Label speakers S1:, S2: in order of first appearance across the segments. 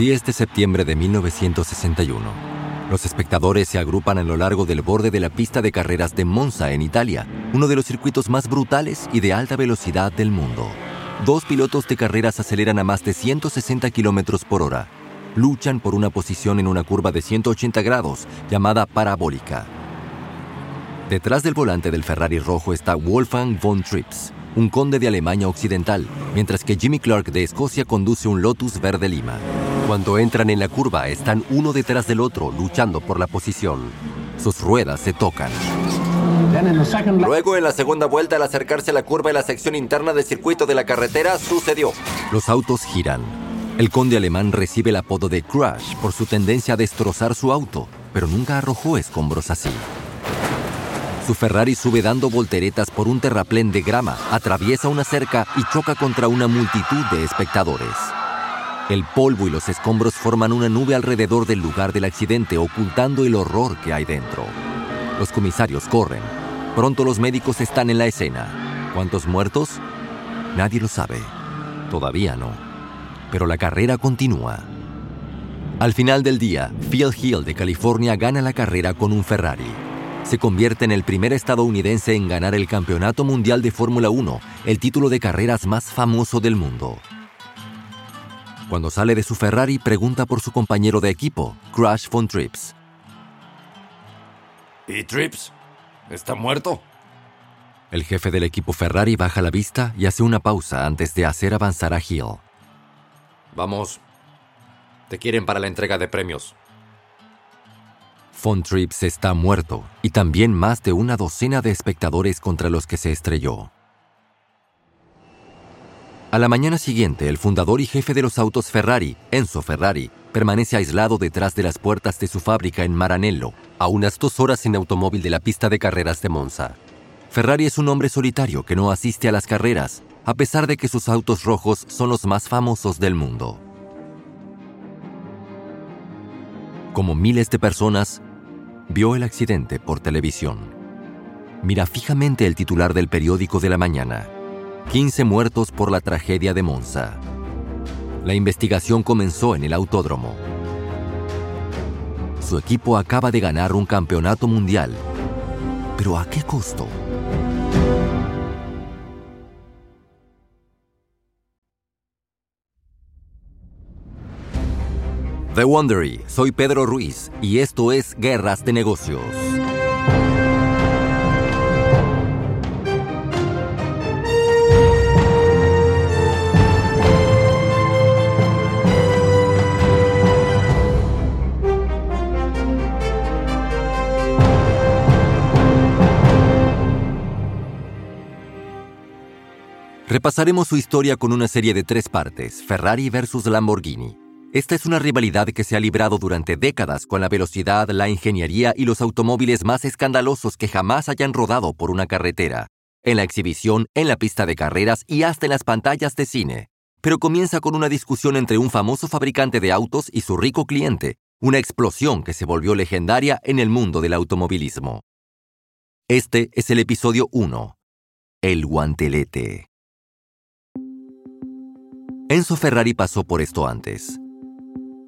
S1: 10 de septiembre de 1961. Los espectadores se agrupan a lo largo del borde de la pista de carreras de Monza en Italia, uno de los circuitos más brutales y de alta velocidad del mundo. Dos pilotos de carreras aceleran a más de 160 kilómetros por hora. Luchan por una posición en una curva de 180 grados llamada parabólica. Detrás del volante del Ferrari rojo está Wolfgang von Trips, un conde de Alemania Occidental, mientras que Jimmy Clark de Escocia conduce un Lotus Verde Lima. Cuando entran en la curva, están uno detrás del otro luchando por la posición. Sus ruedas se tocan. Luego, en la segunda vuelta, al acercarse a la curva en la sección interna del circuito de la carretera, sucedió. Los autos giran. El conde alemán recibe el apodo de Crash por su tendencia a destrozar su auto, pero nunca arrojó escombros así. Su Ferrari sube dando volteretas por un terraplén de grama, atraviesa una cerca y choca contra una multitud de espectadores. El polvo y los escombros forman una nube alrededor del lugar del accidente, ocultando el horror que hay dentro. Los comisarios corren. Pronto los médicos están en la escena. ¿Cuántos muertos? Nadie lo sabe. Todavía no. Pero la carrera continúa. Al final del día, Phil Hill de California gana la carrera con un Ferrari se convierte en el primer estadounidense en ganar el Campeonato Mundial de Fórmula 1, el título de carreras más famoso del mundo. Cuando sale de su Ferrari, pregunta por su compañero de equipo, Crash von Trips.
S2: ¿Y Trips? ¿Está muerto?
S1: El jefe del equipo Ferrari baja la vista y hace una pausa antes de hacer avanzar a Hill.
S2: Vamos. Te quieren para la entrega de premios.
S1: Von Trips está muerto y también más de una docena de espectadores contra los que se estrelló. A la mañana siguiente, el fundador y jefe de los autos Ferrari, Enzo Ferrari, permanece aislado detrás de las puertas de su fábrica en Maranello, a unas dos horas en automóvil de la pista de carreras de Monza. Ferrari es un hombre solitario que no asiste a las carreras, a pesar de que sus autos rojos son los más famosos del mundo. Como miles de personas, vio el accidente por televisión. Mira fijamente el titular del periódico de la mañana. 15 muertos por la tragedia de Monza. La investigación comenzó en el autódromo. Su equipo acaba de ganar un campeonato mundial. ¿Pero a qué costo? The Wondery, soy Pedro Ruiz y esto es Guerras de Negocios. Repasaremos su historia con una serie de tres partes, Ferrari versus Lamborghini. Esta es una rivalidad que se ha librado durante décadas con la velocidad, la ingeniería y los automóviles más escandalosos que jamás hayan rodado por una carretera, en la exhibición, en la pista de carreras y hasta en las pantallas de cine. Pero comienza con una discusión entre un famoso fabricante de autos y su rico cliente, una explosión que se volvió legendaria en el mundo del automovilismo. Este es el episodio 1. El guantelete. Enzo Ferrari pasó por esto antes.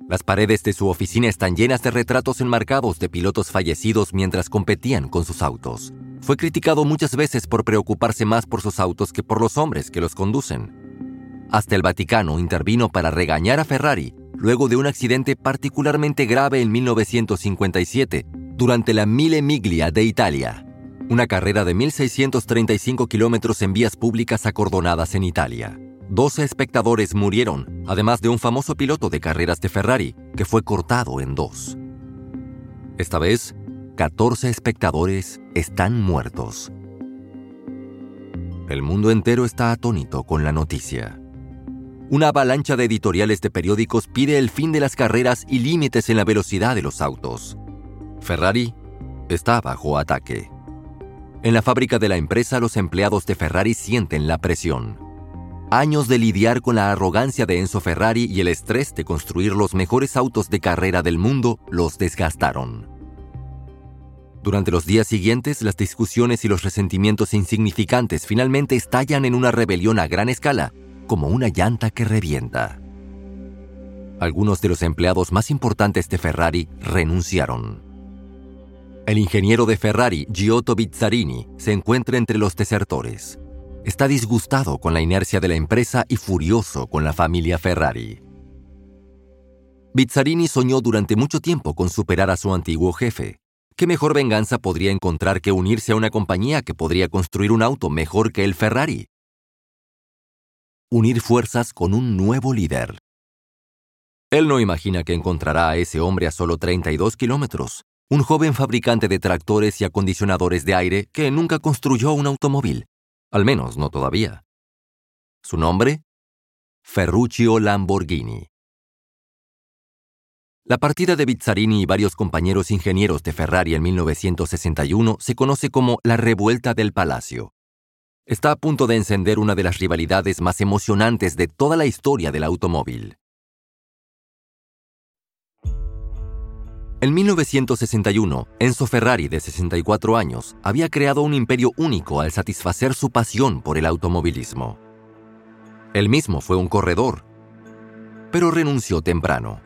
S1: Las paredes de su oficina están llenas de retratos enmarcados de pilotos fallecidos mientras competían con sus autos. Fue criticado muchas veces por preocuparse más por sus autos que por los hombres que los conducen. Hasta el Vaticano intervino para regañar a Ferrari luego de un accidente particularmente grave en 1957 durante la Mille Miglia de Italia, una carrera de 1.635 kilómetros en vías públicas acordonadas en Italia. 12 espectadores murieron, además de un famoso piloto de carreras de Ferrari, que fue cortado en dos. Esta vez, 14 espectadores están muertos. El mundo entero está atónito con la noticia. Una avalancha de editoriales de periódicos pide el fin de las carreras y límites en la velocidad de los autos. Ferrari está bajo ataque. En la fábrica de la empresa los empleados de Ferrari sienten la presión años de lidiar con la arrogancia de Enzo Ferrari y el estrés de construir los mejores autos de carrera del mundo los desgastaron. Durante los días siguientes, las discusiones y los resentimientos insignificantes finalmente estallan en una rebelión a gran escala, como una llanta que revienta. algunos de los empleados más importantes de Ferrari renunciaron. El ingeniero de Ferrari, Giotto Bizzarini, se encuentra entre los desertores. Está disgustado con la inercia de la empresa y furioso con la familia Ferrari. Bizzarini soñó durante mucho tiempo con superar a su antiguo jefe. ¿Qué mejor venganza podría encontrar que unirse a una compañía que podría construir un auto mejor que el Ferrari? Unir fuerzas con un nuevo líder. Él no imagina que encontrará a ese hombre a solo 32 kilómetros, un joven fabricante de tractores y acondicionadores de aire que nunca construyó un automóvil, al menos no todavía. ¿Su nombre? Ferruccio Lamborghini. La partida de Bizzarini y varios compañeros ingenieros de Ferrari en 1961 se conoce como la Revuelta del Palacio. Está a punto de encender una de las rivalidades más emocionantes de toda la historia del automóvil. En 1961, Enzo Ferrari, de 64 años, había creado un imperio único al satisfacer su pasión por el automovilismo. Él mismo fue un corredor, pero renunció temprano.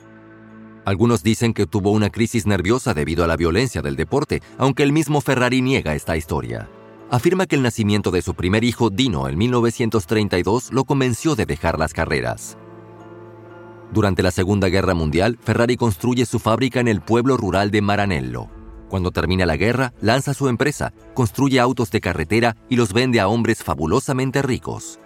S1: Algunos dicen que tuvo una crisis nerviosa debido a la violencia del deporte, aunque el mismo Ferrari niega esta historia. Afirma que el nacimiento de su primer hijo, Dino, en 1932, lo convenció de dejar las carreras. Durante la Segunda Guerra Mundial, Ferrari construye su fábrica en el pueblo rural de Maranello. Cuando termina la guerra, lanza su empresa, construye autos de carretera y los vende a hombres fabulosamente ricos.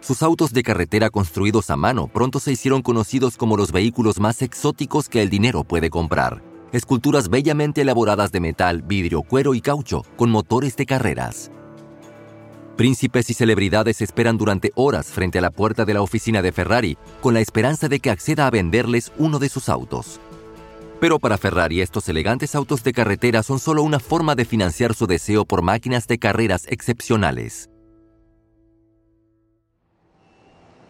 S1: Sus autos de carretera construidos a mano pronto se hicieron conocidos como los vehículos más exóticos que el dinero puede comprar. Esculturas bellamente elaboradas de metal, vidrio, cuero y caucho, con motores de carreras. Príncipes y celebridades esperan durante horas frente a la puerta de la oficina de Ferrari con la esperanza de que acceda a venderles uno de sus autos. Pero para Ferrari estos elegantes autos de carretera son solo una forma de financiar su deseo por máquinas de carreras excepcionales.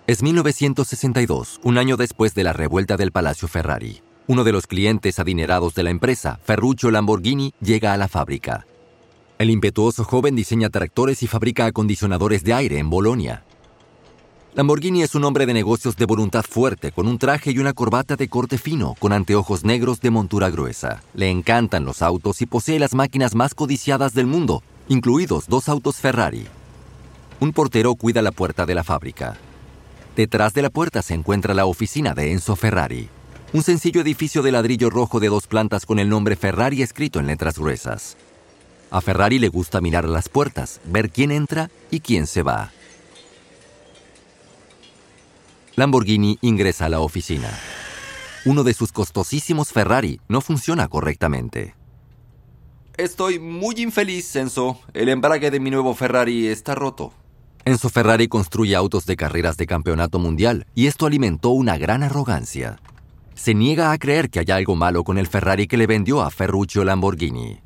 S1: Es 1962, un año después de la revuelta del Palacio Ferrari. Uno de los clientes adinerados de la empresa, Ferruccio Lamborghini, llega a la fábrica. El impetuoso joven diseña tractores y fabrica acondicionadores de aire en Bolonia. Lamborghini es un hombre de negocios de voluntad fuerte, con un traje y una corbata de corte fino, con anteojos negros de montura gruesa. Le encantan los autos y posee las máquinas más codiciadas del mundo, incluidos dos autos Ferrari. Un portero cuida la puerta de la fábrica. Detrás de la puerta se encuentra la oficina de Enzo Ferrari, un sencillo edificio de ladrillo rojo de dos plantas con el nombre Ferrari escrito en letras gruesas. A Ferrari le gusta mirar las puertas, ver quién entra y quién se va. Lamborghini ingresa a la oficina. Uno de sus costosísimos Ferrari no funciona correctamente.
S2: Estoy muy infeliz, Enzo. El embrague de mi nuevo Ferrari está roto.
S1: Enzo Ferrari construye autos de carreras de campeonato mundial y esto alimentó una gran arrogancia. Se niega a creer que haya algo malo con el Ferrari que le vendió a Ferruccio Lamborghini.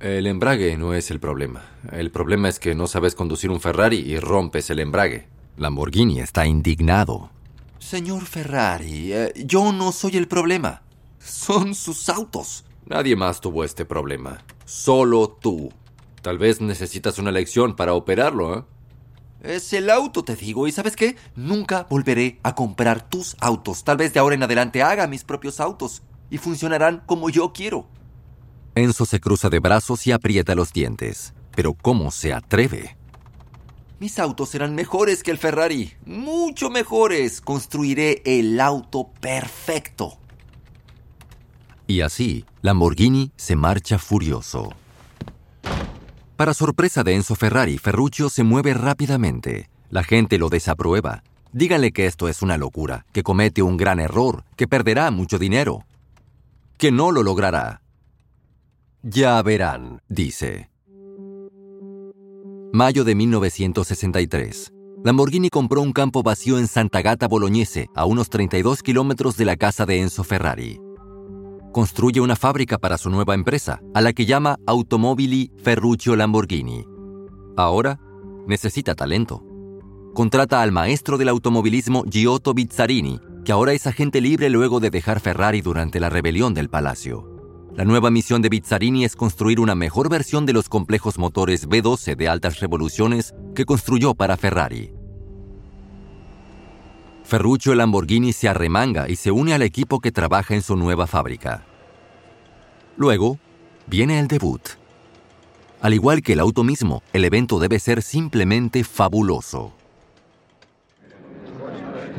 S2: El embrague no es el problema. El problema es que no sabes conducir un Ferrari y rompes el embrague.
S1: Lamborghini está indignado.
S2: Señor Ferrari, eh, yo no soy el problema. Son sus autos. Nadie más tuvo este problema. Solo tú. Tal vez necesitas una lección para operarlo, ¿eh? Es el auto, te digo. ¿Y sabes qué? Nunca volveré a comprar tus autos. Tal vez de ahora en adelante haga mis propios autos. Y funcionarán como yo quiero.
S1: Enzo se cruza de brazos y aprieta los dientes. Pero ¿cómo se atreve?
S2: Mis autos serán mejores que el Ferrari. Mucho mejores. Construiré el auto perfecto.
S1: Y así, Lamborghini se marcha furioso. Para sorpresa de Enzo Ferrari, Ferruccio se mueve rápidamente. La gente lo desaprueba. Díganle que esto es una locura, que comete un gran error, que perderá mucho dinero, que no lo logrará. Ya verán, dice. Mayo de 1963. Lamborghini compró un campo vacío en Santa Gata Bolognese, a unos 32 kilómetros de la casa de Enzo Ferrari. Construye una fábrica para su nueva empresa, a la que llama Automobili Ferruccio Lamborghini. Ahora necesita talento. Contrata al maestro del automovilismo Giotto Bizzarini, que ahora es agente libre luego de dejar Ferrari durante la rebelión del palacio. La nueva misión de Bizzarini es construir una mejor versión de los complejos motores V12 de altas revoluciones que construyó para Ferrari. Ferruccio Lamborghini se arremanga y se une al equipo que trabaja en su nueva fábrica. Luego, viene el debut. Al igual que el auto mismo, el evento debe ser simplemente fabuloso.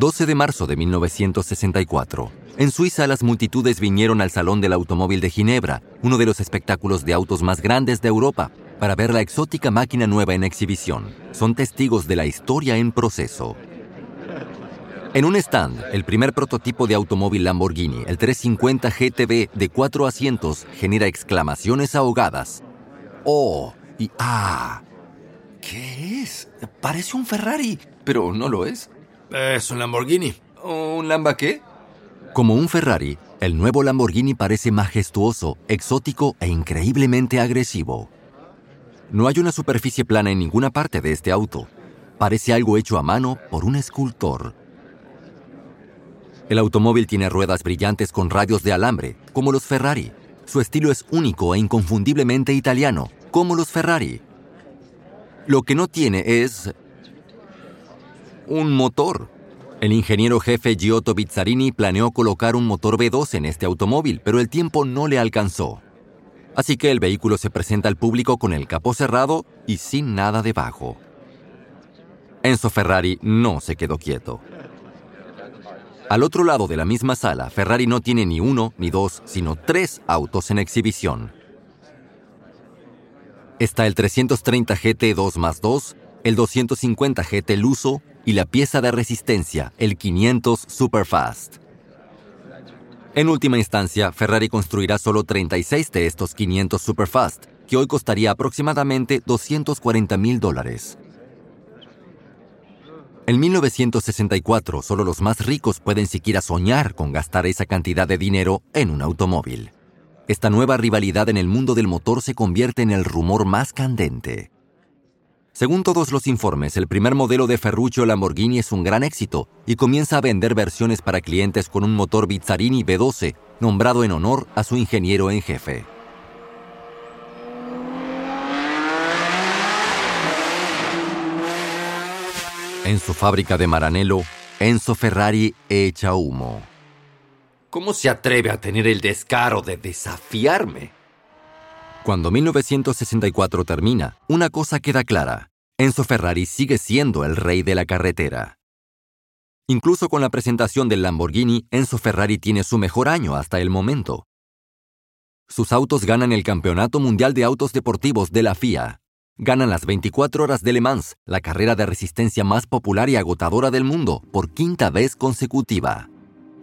S1: 12 de marzo de 1964. En Suiza las multitudes vinieron al Salón del Automóvil de Ginebra, uno de los espectáculos de autos más grandes de Europa, para ver la exótica máquina nueva en exhibición. Son testigos de la historia en proceso. En un stand, el primer prototipo de automóvil Lamborghini, el 350 GTB de cuatro asientos, genera exclamaciones ahogadas. ¡Oh! y ¡ah!
S2: ¿Qué es? Parece un Ferrari, pero no lo es.
S3: Es un Lamborghini.
S2: ¿Un Lamba qué?
S1: Como un Ferrari, el nuevo Lamborghini parece majestuoso, exótico e increíblemente agresivo. No hay una superficie plana en ninguna parte de este auto. Parece algo hecho a mano por un escultor. El automóvil tiene ruedas brillantes con radios de alambre, como los Ferrari. Su estilo es único e inconfundiblemente italiano, como los Ferrari. Lo que no tiene es... un motor. El ingeniero jefe Giotto Bizzarini planeó colocar un motor V2 en este automóvil, pero el tiempo no le alcanzó. Así que el vehículo se presenta al público con el capó cerrado y sin nada debajo. Enzo Ferrari no se quedó quieto. Al otro lado de la misma sala, Ferrari no tiene ni uno ni dos, sino tres autos en exhibición. Está el 330 GT 2 más 2, el 250 GT Luso y la pieza de resistencia, el 500 Superfast. En última instancia, Ferrari construirá solo 36 de estos 500 Superfast, que hoy costaría aproximadamente 240 mil dólares. En 1964, solo los más ricos pueden siquiera soñar con gastar esa cantidad de dinero en un automóvil. Esta nueva rivalidad en el mundo del motor se convierte en el rumor más candente. Según todos los informes, el primer modelo de Ferruccio Lamborghini es un gran éxito y comienza a vender versiones para clientes con un motor Bizzarini B12, nombrado en honor a su ingeniero en jefe. En su fábrica de Maranello, Enzo Ferrari echa humo.
S2: ¿Cómo se atreve a tener el descaro de desafiarme?
S1: Cuando 1964 termina, una cosa queda clara. Enzo Ferrari sigue siendo el rey de la carretera. Incluso con la presentación del Lamborghini, Enzo Ferrari tiene su mejor año hasta el momento. Sus autos ganan el Campeonato Mundial de Autos Deportivos de la FIA. Ganan las 24 horas de Le Mans, la carrera de resistencia más popular y agotadora del mundo, por quinta vez consecutiva.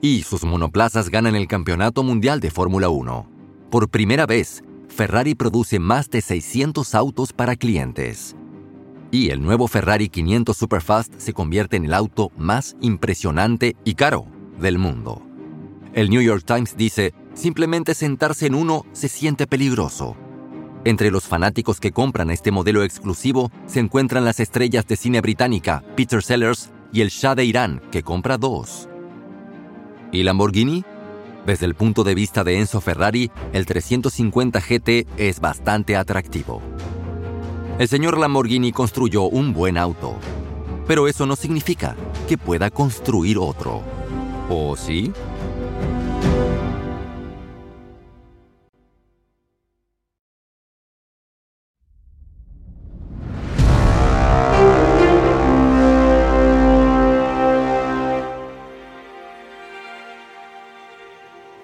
S1: Y sus monoplazas ganan el Campeonato Mundial de Fórmula 1. Por primera vez, Ferrari produce más de 600 autos para clientes. Y el nuevo Ferrari 500 Superfast se convierte en el auto más impresionante y caro del mundo. El New York Times dice, simplemente sentarse en uno se siente peligroso. Entre los fanáticos que compran este modelo exclusivo se encuentran las estrellas de cine británica Peter Sellers y el Shah de Irán, que compra dos. ¿Y Lamborghini? Desde el punto de vista de Enzo Ferrari, el 350 GT es bastante atractivo. El señor Lamborghini construyó un buen auto, pero eso no significa que pueda construir otro. ¿O sí?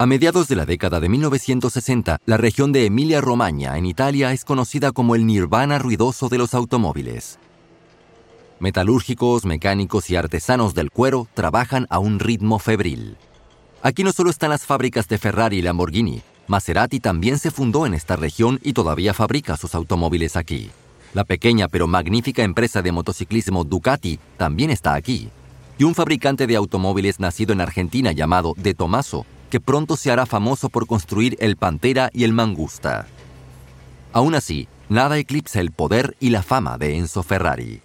S1: A mediados de la década de 1960, la región de Emilia-Romagna, en Italia, es conocida como el nirvana ruidoso de los automóviles. Metalúrgicos, mecánicos y artesanos del cuero trabajan a un ritmo febril. Aquí no solo están las fábricas de Ferrari y Lamborghini, Maserati también se fundó en esta región y todavía fabrica sus automóviles aquí. La pequeña pero magnífica empresa de motociclismo Ducati también está aquí. Y un fabricante de automóviles nacido en Argentina llamado De Tomaso que pronto se hará famoso por construir el Pantera y el Mangusta. Aún así, nada eclipsa el poder y la fama de Enzo Ferrari.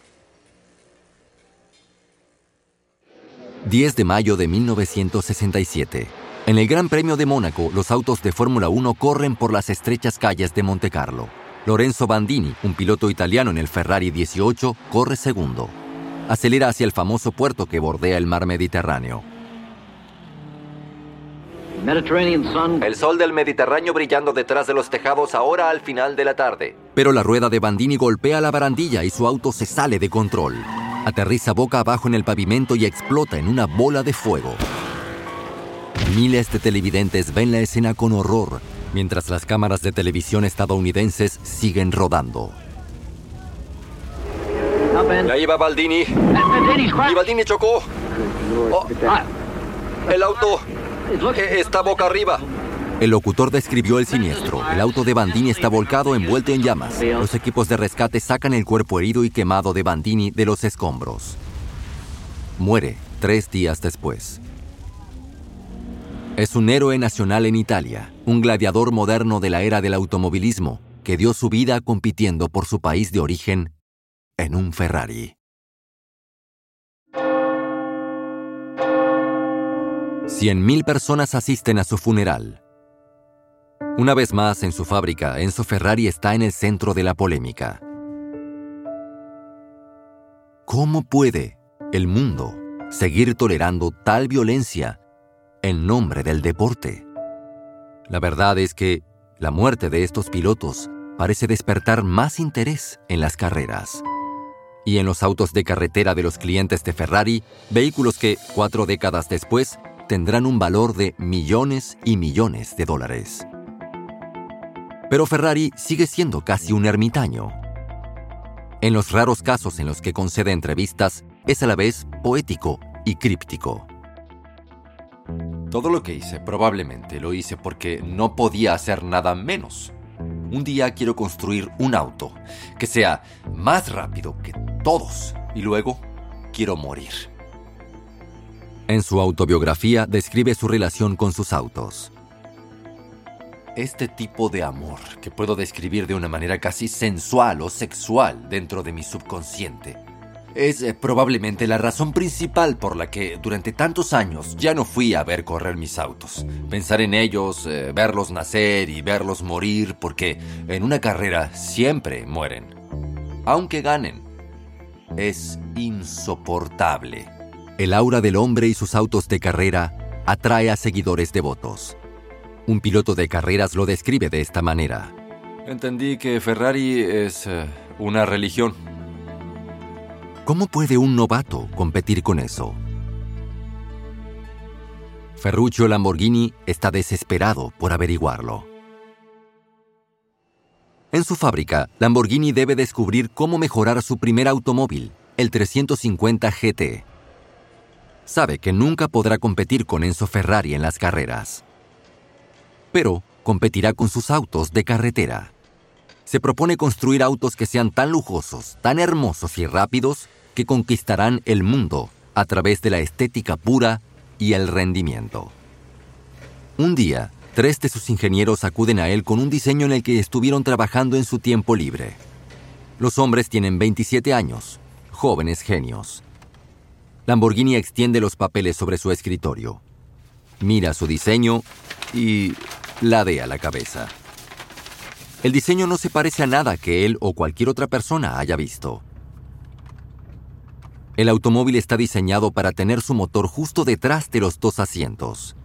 S1: 10 de mayo de 1967. En el Gran Premio de Mónaco, los autos de Fórmula 1 corren por las estrechas calles de Monte Carlo. Lorenzo Bandini, un piloto italiano en el Ferrari 18, corre segundo. acelera hacia el famoso puerto que bordea el mar Mediterráneo.
S2: El sol del Mediterráneo brillando detrás de los tejados ahora al final de la tarde.
S1: Pero la rueda de Bandini golpea la barandilla y su auto se sale de control. Aterriza boca abajo en el pavimento y explota en una bola de fuego. Miles de televidentes ven la escena con horror, mientras las cámaras de televisión estadounidenses siguen rodando.
S2: Ahí va Baldini. Y Baldini chocó. Oh, el auto está boca arriba.
S1: El locutor describió el siniestro. El auto de Bandini está volcado envuelto en llamas. Los equipos de rescate sacan el cuerpo herido y quemado de Bandini de los escombros. Muere tres días después. Es un héroe nacional en Italia, un gladiador moderno de la era del automovilismo, que dio su vida compitiendo por su país de origen en un Ferrari. Cien mil personas asisten a su funeral. Una vez más, en su fábrica, Enzo Ferrari está en el centro de la polémica. ¿Cómo puede el mundo seguir tolerando tal violencia en nombre del deporte. La verdad es que la muerte de estos pilotos parece despertar más interés en las carreras. Y en los autos de carretera de los clientes de Ferrari, vehículos que, cuatro décadas después, tendrán un valor de millones y millones de dólares. Pero Ferrari sigue siendo casi un ermitaño. En los raros casos en los que concede entrevistas, es a la vez poético y críptico.
S2: Todo lo que hice probablemente lo hice porque no podía hacer nada menos. Un día quiero construir un auto que sea más rápido que todos y luego quiero morir.
S1: En su autobiografía describe su relación con sus autos.
S2: Este tipo de amor que puedo describir de una manera casi sensual o sexual dentro de mi subconsciente es eh, probablemente la razón principal por la que durante tantos años ya no fui a ver correr mis autos. Pensar en ellos, eh, verlos nacer y verlos morir, porque en una carrera siempre mueren. Aunque ganen. Es insoportable.
S1: El aura del hombre y sus autos de carrera atrae a seguidores devotos. Un piloto de carreras lo describe de esta manera.
S2: Entendí que Ferrari es eh, una religión
S1: ¿Cómo puede un novato competir con eso? Ferruccio Lamborghini está desesperado por averiguarlo. En su fábrica, Lamborghini debe descubrir cómo mejorar su primer automóvil, el 350 GT. Sabe que nunca podrá competir con Enzo Ferrari en las carreras. Pero competirá con sus autos de carretera. Se propone construir autos que sean tan lujosos, tan hermosos y rápidos que conquistarán el mundo a través de la estética pura y el rendimiento. Un día, tres de sus ingenieros acuden a él con un diseño en el que estuvieron trabajando en su tiempo libre. Los hombres tienen 27 años, jóvenes genios. Lamborghini extiende los papeles sobre su escritorio. Mira su diseño y ladea la cabeza. El diseño no se parece a nada que él o cualquier otra persona haya visto. El automóvil está diseñado para tener su motor justo detrás de los dos asientos.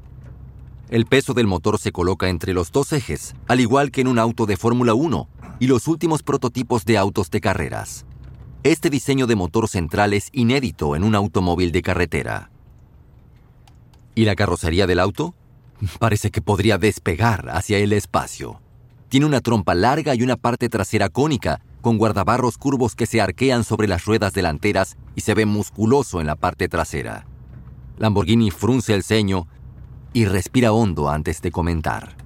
S1: El peso del motor se coloca entre los dos ejes, al igual que en un auto de Fórmula 1 y los últimos prototipos de autos de carreras. Este diseño de motor central es inédito en un automóvil de carretera. ¿Y la carrocería del auto? Parece que podría despegar hacia el espacio. Tiene una trompa larga y una parte trasera cónica con guardabarros curvos que se arquean sobre las ruedas delanteras y se ve musculoso en la parte trasera. Lamborghini frunce el ceño y respira hondo antes de comentar.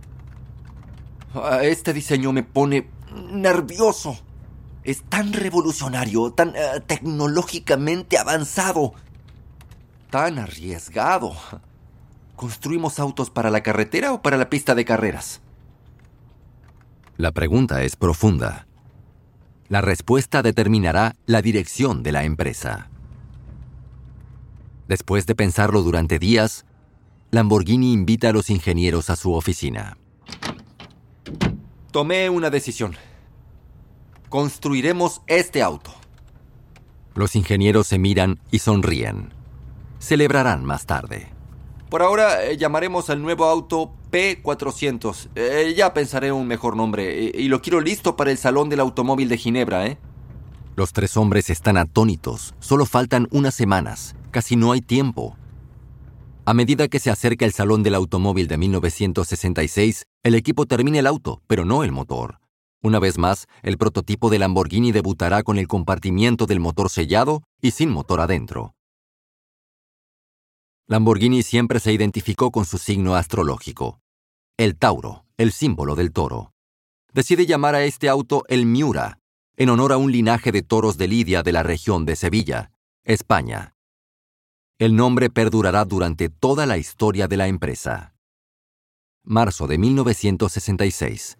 S2: Ah, este diseño me pone nervioso. Es tan revolucionario, tan eh, tecnológicamente avanzado, tan arriesgado. ¿Construimos autos para la carretera o para la pista de carreras?
S1: La pregunta es profunda. La respuesta determinará la dirección de la empresa. Después de pensarlo durante días, Lamborghini invita a los ingenieros a su oficina.
S2: Tomé una decisión. Construiremos este auto.
S1: Los ingenieros se miran y sonríen. Celebrarán más tarde.
S2: Por ahora eh, llamaremos al nuevo auto P400. Eh, ya pensaré un mejor nombre y, y lo quiero listo para el Salón del Automóvil de Ginebra, ¿eh?
S1: Los tres hombres están atónitos. Solo faltan unas semanas. Casi no hay tiempo. A medida que se acerca el Salón del Automóvil de 1966, el equipo termina el auto, pero no el motor. Una vez más, el prototipo de Lamborghini debutará con el compartimiento del motor sellado y sin motor adentro. Lamborghini siempre se identificó con su signo astrológico, el Tauro, el símbolo del toro. Decide llamar a este auto el Miura, en honor a un linaje de toros de Lidia de la región de Sevilla, España. El nombre perdurará durante toda la historia de la empresa. Marzo de 1966.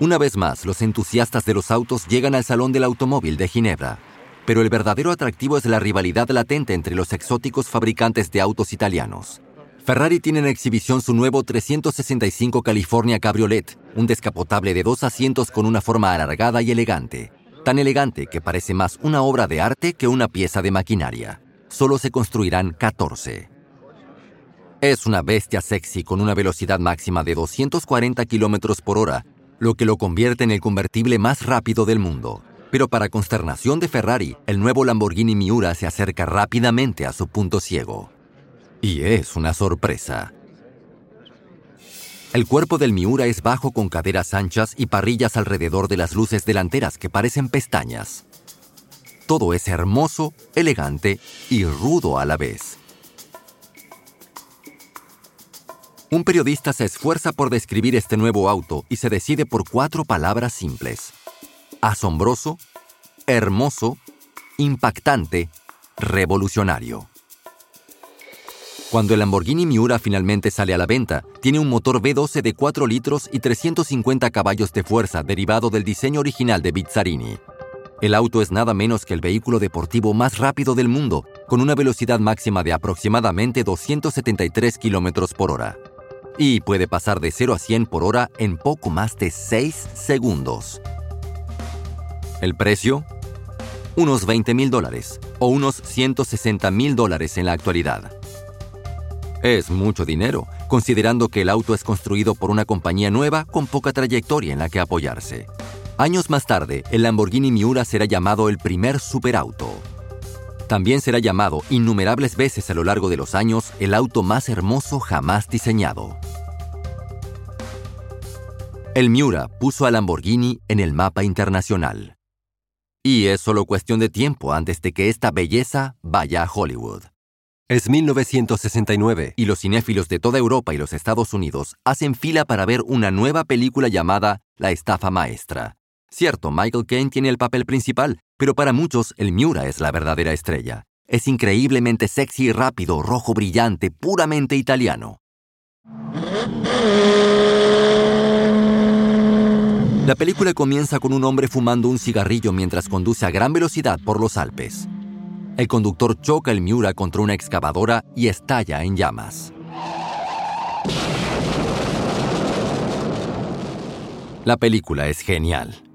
S1: Una vez más, los entusiastas de los autos llegan al Salón del Automóvil de Ginebra, pero el verdadero atractivo es la rivalidad latente entre los exóticos fabricantes de autos italianos. Ferrari tiene en exhibición su nuevo 365 California Cabriolet, un descapotable de dos asientos con una forma alargada y elegante. Tan elegante que parece más una obra de arte que una pieza de maquinaria. Solo se construirán 14. Es una bestia sexy con una velocidad máxima de 240 km por hora, lo que lo convierte en el convertible más rápido del mundo. Pero para consternación de Ferrari, el nuevo Lamborghini Miura se acerca rápidamente a su punto ciego. Y es una sorpresa. El cuerpo del Miura es bajo con caderas anchas y parrillas alrededor de las luces delanteras que parecen pestañas. Todo es hermoso, elegante y rudo a la vez. Un periodista se esfuerza por describir este nuevo auto y se decide por cuatro palabras simples. Asombroso, hermoso, impactante, revolucionario. Cuando el Lamborghini Miura finalmente sale a la venta, tiene un motor V12 de 4 litros y 350 caballos de fuerza derivado del diseño original de Bizzarini. El auto es nada menos que el vehículo deportivo más rápido del mundo, con una velocidad máxima de aproximadamente 273 km por hora. Y puede pasar de 0 a 100 por hora en poco más de 6 segundos. ¿El precio? Unos 20 mil dólares, o unos 160 mil dólares en la actualidad. Es mucho dinero, considerando que el auto es construido por una compañía nueva con poca trayectoria en la que apoyarse. Años más tarde, el Lamborghini Miura será llamado el primer superauto. También será llamado innumerables veces a lo largo de los años el auto más hermoso jamás diseñado. El Miura puso a Lamborghini en el mapa internacional. Y es solo cuestión de tiempo antes de que esta belleza vaya a Hollywood. Es 1969 y los cinéfilos de toda Europa y los Estados Unidos hacen fila para ver una nueva película llamada La estafa maestra. Cierto, Michael Caine tiene el papel principal, pero para muchos el Miura es la verdadera estrella. Es increíblemente sexy y rápido, rojo brillante, puramente italiano. La película comienza con un hombre fumando un cigarrillo mientras conduce a gran velocidad por los Alpes. El conductor choca el Miura contra una excavadora y estalla en llamas. La película es genial.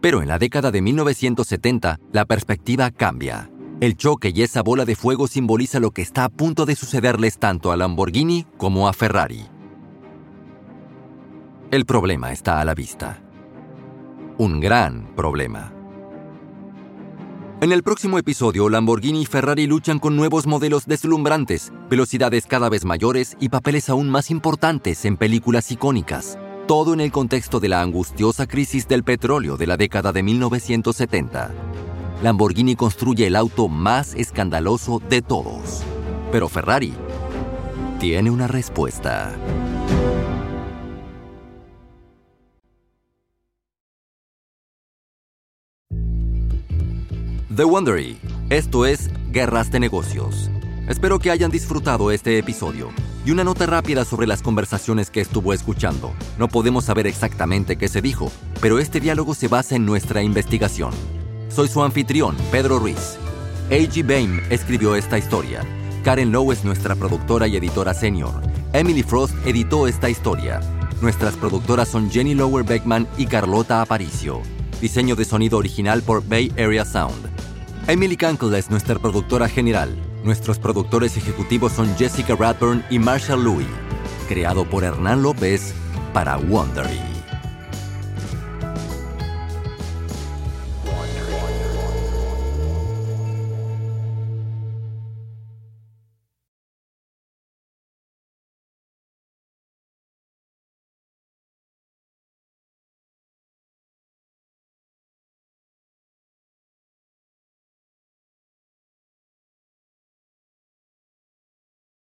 S1: Pero en la década de 1970, la perspectiva cambia. El choque y esa bola de fuego simboliza lo que está a punto de sucederles tanto a Lamborghini como a Ferrari. El problema está a la vista. Un gran problema. En el próximo episodio, Lamborghini y Ferrari luchan con nuevos modelos deslumbrantes, velocidades cada vez mayores y papeles aún más importantes en películas icónicas. Todo en el contexto de la angustiosa crisis del petróleo de la década de 1970. Lamborghini construye el auto más escandaloso de todos. Pero Ferrari tiene una respuesta. The Wondery. Esto es Guerras de Negocios. Espero que hayan disfrutado este episodio. Y una nota rápida sobre las conversaciones que estuvo escuchando. No podemos saber exactamente qué se dijo, pero este diálogo se basa en nuestra investigación. Soy su anfitrión, Pedro Ruiz. A.G. Bain escribió esta historia. Karen Lowe es nuestra productora y editora senior. Emily Frost editó esta historia. Nuestras productoras son Jenny Lower Beckman y Carlota Aparicio. Diseño de sonido original por Bay Area Sound. Emily Cankle es nuestra productora general. Nuestros productores ejecutivos son Jessica Radburn y Marshall Louis. Creado por Hernán López para Wondery.